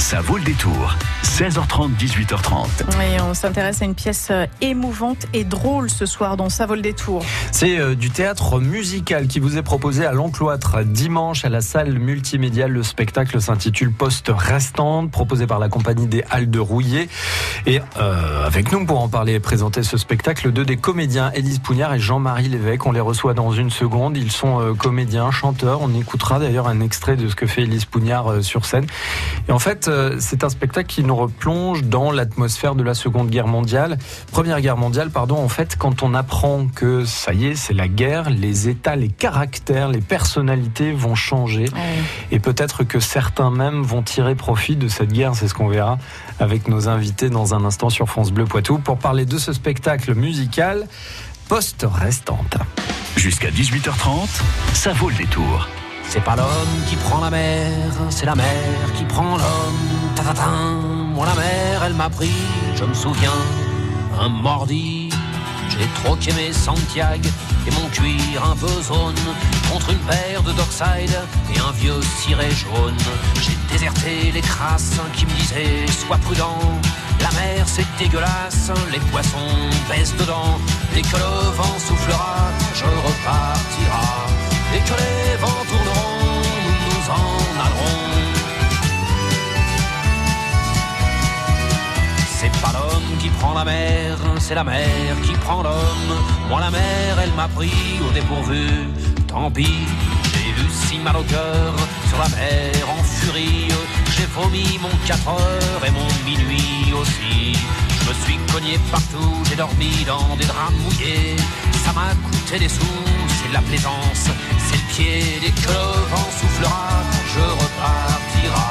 Ça vaut le détour. 16h30, 18h30. Et on s'intéresse à une pièce euh, émouvante et drôle ce soir dans Ça vaut le détour. C'est euh, du théâtre musical qui vous est proposé à l'Encloître dimanche à la salle multimédiale. Le spectacle s'intitule Poste restante, proposé par la compagnie des Halles de Rouillé. Et euh, avec nous pour en parler et présenter ce spectacle, deux des comédiens, Élise Pougnard et Jean-Marie Lévesque. On les reçoit dans une seconde. Ils sont comédiens, chanteurs. On écoutera d'ailleurs un extrait de ce que fait Élise Pougnard sur scène. Et en fait, c'est un spectacle qui nous replonge dans l'atmosphère de la Seconde Guerre mondiale. Première Guerre mondiale, pardon, en fait, quand on apprend que ça y est, c'est la guerre, les états, les caractères, les personnalités vont changer. Et peut-être que certains même vont tirer profit de cette guerre, c'est ce qu'on verra avec nos invités dans un instant sur France Bleu Poitou pour parler de ce spectacle musical poste restante. Jusqu'à 18h30, ça vaut le détour. C'est pas l'homme qui prend la mer, c'est la mer qui prend l'homme. Ta Moi la mer, elle m'a pris, je me souviens, un mordi. J'ai troqué mes Santiago et mon cuir un peu zone contre une paire de Dockside et un vieux ciré jaune. J'ai déserté les crasses qui me disaient sois prudent. La mer c'est dégueulasse, les poissons baissent dedans. Dès que le vent soufflera, je repartira la mer, c'est la mer qui prend l'homme. Moi la mer, elle m'a pris au dépourvu, tant pis. J'ai eu si mal au cœur sur la mer en furie. J'ai vomi mon 4 heures et mon minuit aussi. Je me suis cogné partout, j'ai dormi dans des draps mouillés. Ça m'a coûté des sous, c'est de la plaisance, c'est le pied. Dès que le vent soufflera, je repartira.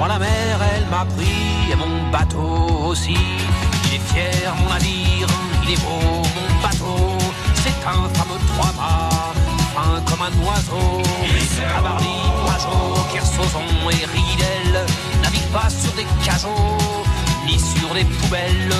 Moi la mer, elle m'a pris et mon bateau aussi. Il est fier mon navire, il est beau mon bateau. C'est un fameux trois-mâts, fin comme un oiseau. Cabarly, Pajot, Kersozon et Ridel navigue pas sur des cajots, ni sur des poubelles.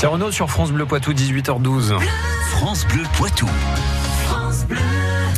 C'est Renault sur France Bleu Poitou, 18h12. France Bleu Poitou.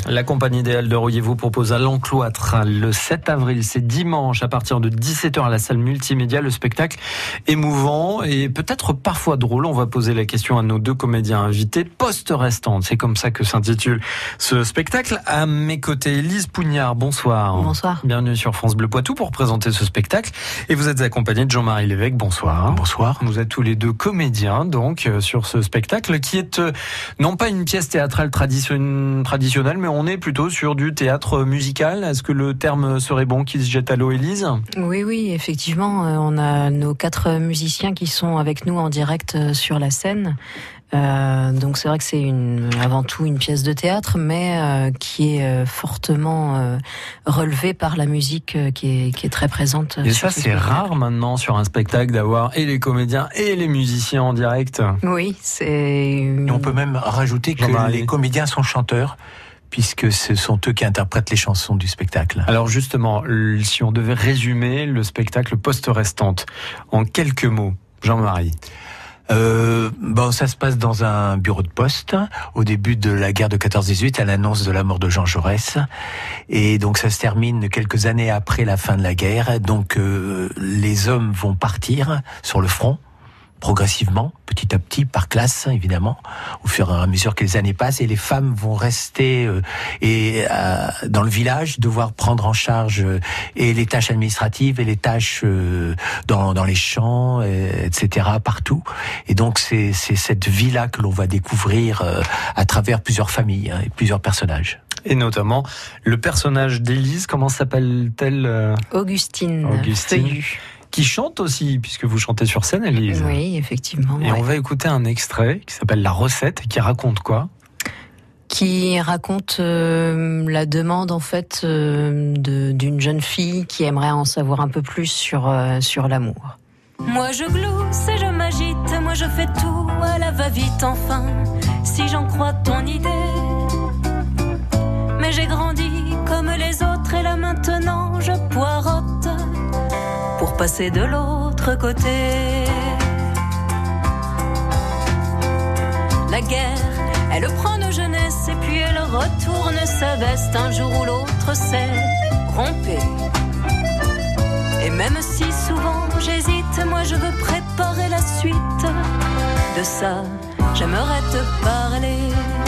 La compagnie idéale de Rouillé vous propose à l'encloître le 7 avril, c'est dimanche à partir de 17h à la salle multimédia, le spectacle émouvant et peut-être parfois drôle. On va poser la question à nos deux comédiens invités, poste restante, c'est comme ça que s'intitule ce spectacle. À mes côtés, Elise Pougnard, bonsoir. Bonsoir. Bienvenue sur France Bleu Poitou pour présenter ce spectacle. Et vous êtes accompagné de Jean-Marie Lévesque, bonsoir. Bonsoir. Vous êtes tous les deux comédiens donc euh, sur ce spectacle qui est euh, non pas une pièce théâtrale tradition- traditionnelle, mais on est plutôt sur du théâtre musical. Est-ce que le terme serait bon qui se jette à l'eau, Élise? Oui, oui, effectivement, euh, on a nos quatre musiciens qui sont avec nous en direct euh, sur la scène. Euh, donc c'est vrai que c'est une, avant tout une pièce de théâtre, mais euh, qui est euh, fortement euh, relevée par la musique euh, qui, est, qui est très présente. Et ça, ce c'est rare maintenant sur un spectacle d'avoir et les comédiens et les musiciens en direct. Oui, c'est. Et on peut même rajouter que les comédiens sont chanteurs, puisque ce sont eux qui interprètent les chansons du spectacle. Alors justement, si on devait résumer le spectacle poste restante en quelques mots, Jean-Marie. Euh, bon, ça se passe dans un bureau de poste au début de la guerre de 14-18, à l'annonce de la mort de Jean Jaurès, et donc ça se termine quelques années après la fin de la guerre. Donc euh, les hommes vont partir sur le front progressivement, petit à petit, par classe évidemment, au fur et à mesure que les années passent, et les femmes vont rester euh, et euh, dans le village, devoir prendre en charge euh, et les tâches administratives et les tâches euh, dans, dans les champs, euh, etc. partout. Et donc c'est c'est cette vie-là que l'on va découvrir euh, à travers plusieurs familles hein, et plusieurs personnages. Et notamment le personnage d'Élise, comment s'appelle-t-elle euh, Augustine, Augustine. Feuillu. Qui chante aussi, puisque vous chantez sur scène, Élise. Oui, effectivement. Et ouais. on va écouter un extrait qui s'appelle La recette, et qui raconte quoi? Qui raconte euh, la demande en fait euh, de- d'une jeune fille qui aimerait en savoir un peu plus sur euh, sur l'amour. Moi je glousse et je m'agite, moi je fais tout à la va-vite enfin, si j'en crois ton idée. Mais j'ai grandi comme les autres et là maintenant je poirote passer de l'autre côté. La guerre, elle prend nos jeunesses et puis elle retourne sa veste un jour ou l'autre c'est rompé. Et même si souvent j'hésite, moi je veux préparer la suite de ça. J'aimerais te parler.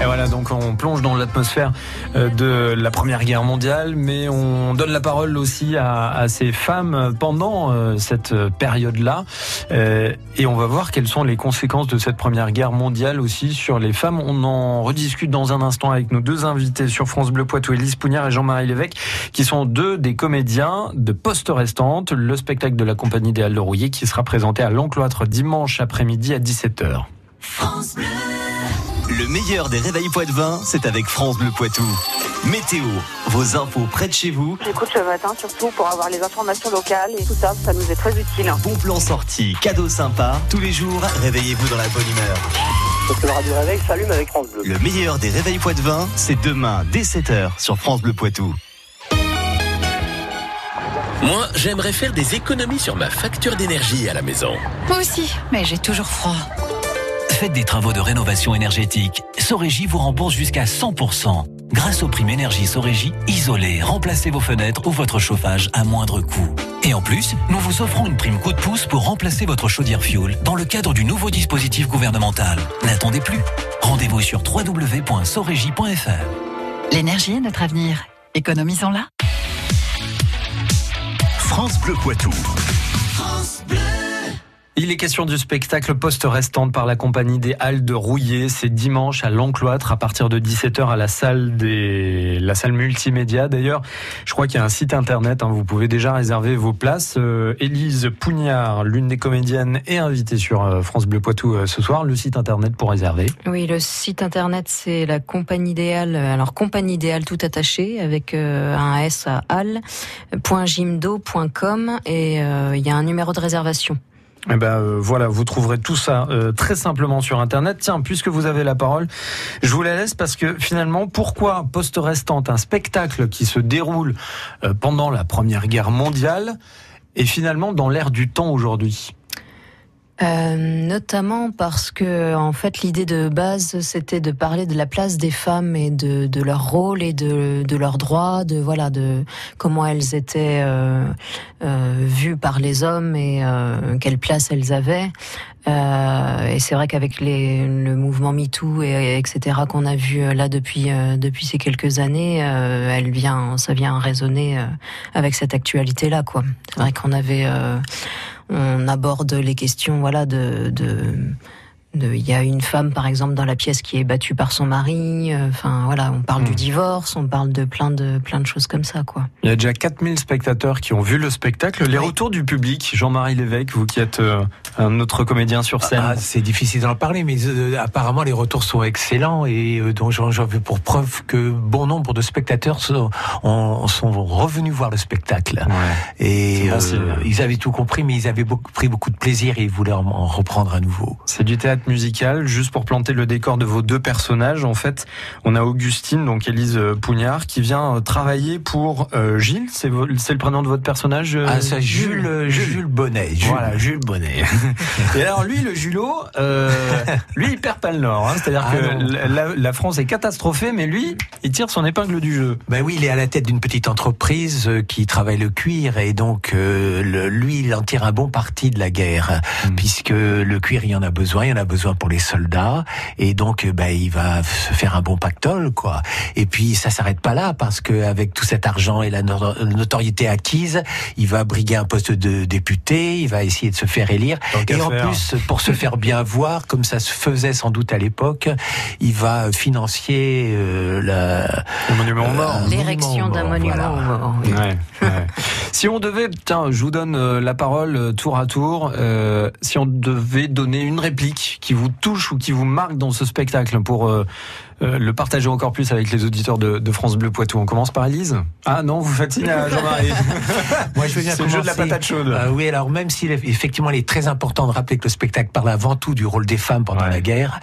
Et voilà, donc on plonge dans l'atmosphère euh, de la Première Guerre mondiale, mais on donne la parole aussi à, ces femmes pendant euh, cette période-là. Euh, et on va voir quelles sont les conséquences de cette Première Guerre mondiale aussi sur les femmes. On en rediscute dans un instant avec nos deux invités sur France Bleu Poitou, Élise Pougnard et Jean-Marie Lévesque, qui sont deux des comédiens de Poste Restante, le spectacle de la compagnie des Halles de Rouillé, qui sera présenté à l'Encloître dimanche après-midi à 17h. Le meilleur des réveils Poitvin, c'est avec France Bleu Poitou. Météo, vos infos près de chez vous, J'écoute le matin surtout pour avoir les informations locales et tout ça, ça nous est très utile. bon plan sorti, cadeaux sympas. Tous les jours, réveillez-vous dans la bonne humeur. Parce que le radio réveil s'allume avec France Bleu. Le meilleur des réveils Poitvin, c'est demain dès 7h sur France Bleu Poitou. Moi, j'aimerais faire des économies sur ma facture d'énergie à la maison. Moi aussi, mais j'ai toujours froid. Faites des travaux de rénovation énergétique. Sorégie vous rembourse jusqu'à 100%. Grâce aux primes énergie Sorégie, isolez, remplacez vos fenêtres ou votre chauffage à moindre coût. Et en plus, nous vous offrons une prime coup de pouce pour remplacer votre chaudière fuel dans le cadre du nouveau dispositif gouvernemental. N'attendez plus. Rendez-vous sur www.sorégie.fr. L'énergie est notre avenir. Économisons-la. France Bleu Poitou. Il est question du spectacle poste restante par la compagnie des Halles de Rouillé. C'est dimanche à l'Encloître à partir de 17h à la salle des, la salle multimédia. D'ailleurs, je crois qu'il y a un site internet. hein, vous pouvez déjà réserver vos places. Euh, Élise Pougnard, l'une des comédiennes, est invitée sur euh, France Bleu Poitou euh, ce soir. Le site internet pour réserver. Oui, le site internet c'est la compagnie idéale. Alors compagnie idéale tout attaché avec un S à al.jimdo.com et il y a un numéro de réservation. Eh ben euh, voilà, vous trouverez tout ça euh, très simplement sur internet. Tiens, puisque vous avez la parole, je vous la laisse parce que finalement, pourquoi Poste Restante, un spectacle qui se déroule euh, pendant la Première Guerre mondiale, est finalement dans l'air du temps aujourd'hui? Euh, notamment parce que en fait l'idée de base c'était de parler de la place des femmes et de, de leur rôle et de, de leurs droits, de voilà de comment elles étaient euh, euh, vues par les hommes et euh, quelle place elles avaient. Euh, et c'est vrai qu'avec les, le mouvement MeToo et, etc qu'on a vu là depuis depuis ces quelques années, elle vient, ça vient résonner avec cette actualité là quoi. C'est vrai qu'on avait on aborde les questions voilà de, de il y a une femme par exemple dans la pièce qui est battue par son mari euh, enfin voilà on parle du divorce on parle de plein de plein de choses comme ça quoi Il y a déjà 4000 spectateurs qui ont vu le spectacle. Les retours du public, Jean-Marie Lévesque, vous qui êtes euh, un autre comédien sur scène. Ah, c'est difficile d'en parler, mais euh, apparemment les retours sont excellents et euh, donc j'en veux pour preuve que bon nombre de spectateurs sont, ont- sont revenus voir le spectacle. Et C'est bon euh, ils avaient tout compris, mais ils avaient beaucoup, pris beaucoup de plaisir et ils voulaient en, en reprendre à nouveau. C'est du théâtre musical, juste pour planter le décor de vos deux personnages. En fait, on a Augustine, donc Élise euh, Pougnard, qui vient euh, travailler pour euh, Gilles. C'est c'est le prénom de votre personnage euh, Ah, ça, Jules, Jules Bonnet. Jules. Voilà, Jules Bonnet. Et alors lui, le Julot, euh, lui, il perd pas le nord. hein. C'est-à-dire Ah, que la, France est catastrophée, mais lui, il tire son épingle du jeu. Ben oui, il est à la tête d'une petite entreprise qui travaille le cuir et donc le- lui, il en tire un bon parti de la guerre puisque le cuir, il y en a besoin, il y en a besoin pour les soldats et donc euh, ben il va se faire un bon pactole quoi. Et puis ça s'arrête pas là parce que avec tout cet argent et la no- notoriété acquise, il va briguer un poste de député, il va essayer de se faire élire et en faire. plus pour se faire bien voir, comme ça se faisait sans doute à l'époque, il va financer euh, la Le monument aux morts. un l'érection d'un mort, monument voilà. aux morts, oui. Ouais, ouais. si on devait, tiens, je vous donne euh, la parole euh, tour à tour. euh, si on devait donner une réplique qui vous touche ou qui vous marque dans ce spectacle pour euh, euh, le partager encore plus avec les auditeurs de, de France Bleu Poitou, on commence par Elise. Ah non, vous signe à Jean-Marie. Moi, je veux bien C'est le jeu de la patate chaude. Euh, oui, alors même est effectivement il est très important de rappeler que le spectacle parle avant tout du rôle des femmes pendant la guerre,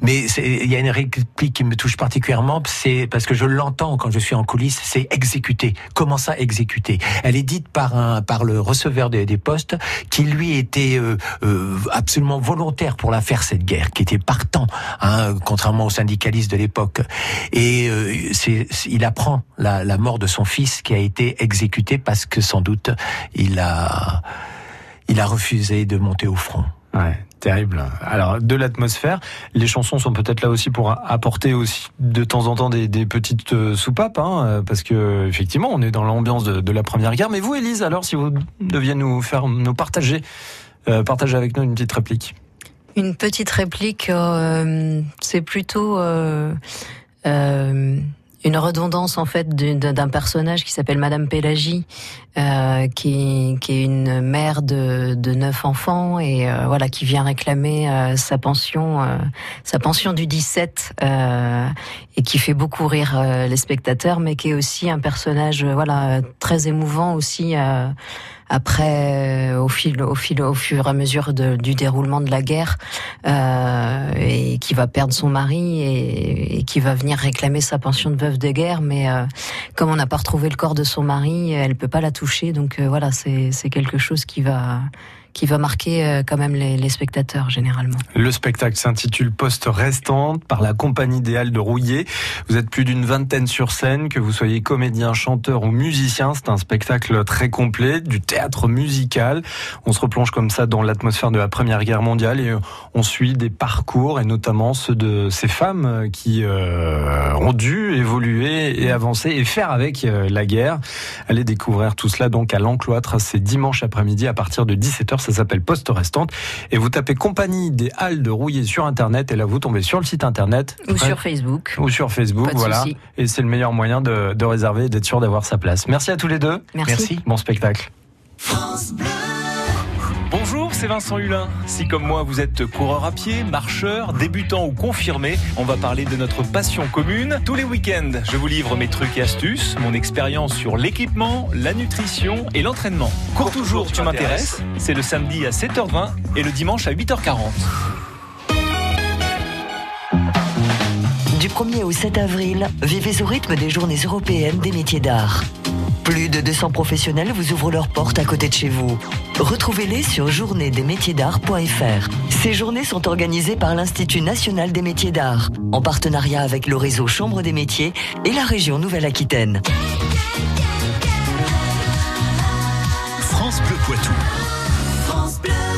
mais c'est- il y a une réplique qui me touche particulièrement, c'est parce que je l'entends quand je suis en coulisses, c'est exécuter. Comment ça exécuter Elle est dite par un par le receveur des, des postes qui lui était euh, euh, absolument volontaire pour la faire cette guerre, qui était partant, hein, contrairement aux syndicalistes de l'époque. Et euh, il apprend la, mort de son fils qui a été exécuté parce que sans doute il a refusé de monter au front. Ouais, terrible. Alors, de l'atmosphère, les chansons sont peut-être là aussi pour apporter aussi de temps en temps des, petites euh, soupapes, hein, euh, parce que effectivement, on est dans l'ambiance de, de la Première Guerre. Mais vous, Élise, alors, si vous deviez nous faire, nous partager, euh, partager avec nous une petite réplique. Une petite réplique, euh, c'est plutôt euh, euh, une redondance en fait d'un personnage qui s'appelle Madame Pélagie, qui, est une mère de, de neuf enfants et voilà qui vient réclamer sa pension, sa pension du 17 euh, et qui fait beaucoup rire les spectateurs, mais qui est aussi un personnage voilà très émouvant aussi. Après, euh, au fil, au fil, au fur et à mesure de- du déroulement de la guerre, euh, et qui va perdre son mari et, et qui va venir réclamer sa pension de veuve de guerre, mais euh, comme on n'a pas retrouvé le corps de son mari, elle peut pas la toucher, donc euh, voilà, c'est quelque chose qui va qui va marquer euh, quand même les, spectateurs généralement. Le spectacle s'intitule Poste restante par la compagnie des Halles de Rouillé. Vous êtes plus d'une vingtaine sur scène, que vous soyez comédien, chanteur ou musicien. C'est un spectacle très complet, du théâtre musical. On se replonge comme ça dans l'atmosphère de la Première Guerre mondiale et on suit des parcours et notamment ceux de ces femmes qui euh, ont dû évoluer et avancer et faire avec euh, la guerre. Allez découvrir tout cela donc à l'Encloître. C'est dimanche après-midi à partir de 17h. Ça s'appelle Poste restante. Et vous tapez compagnie des Halles de Rouillé sur Internet et là vous tombez sur le site Internet. Ou Ouais. sur Facebook. Ou sur Facebook, Pas de voilà. Et c'est le meilleur moyen de, de réserver et d'être sûr d'avoir sa place. Merci à tous les deux. Merci. Merci. Bon spectacle. Bonjour, c'est Vincent Hulin. Si comme moi vous êtes coureur à pied, marcheur, débutant ou confirmé, on va parler de notre passion commune. Tous les week-ends, je vous livre mes trucs et astuces, mon expérience sur l'équipement, la nutrition et l'entraînement. Cours toujours, tu m'intéresses. C'est le samedi à 7h20 et le dimanche à 8h40. Du 1er au 7 avril, vivez au rythme des journées européennes des métiers d'art. Plus de 200 professionnels vous ouvrent leurs portes à côté de chez vous. Retrouvez-les sur journéedesmétiersdart.fr. Ces journées sont organisées par l'Institut national des métiers d'art, en partenariat avec le réseau Chambre des métiers et la région Nouvelle-Aquitaine. France Bleu Poitou.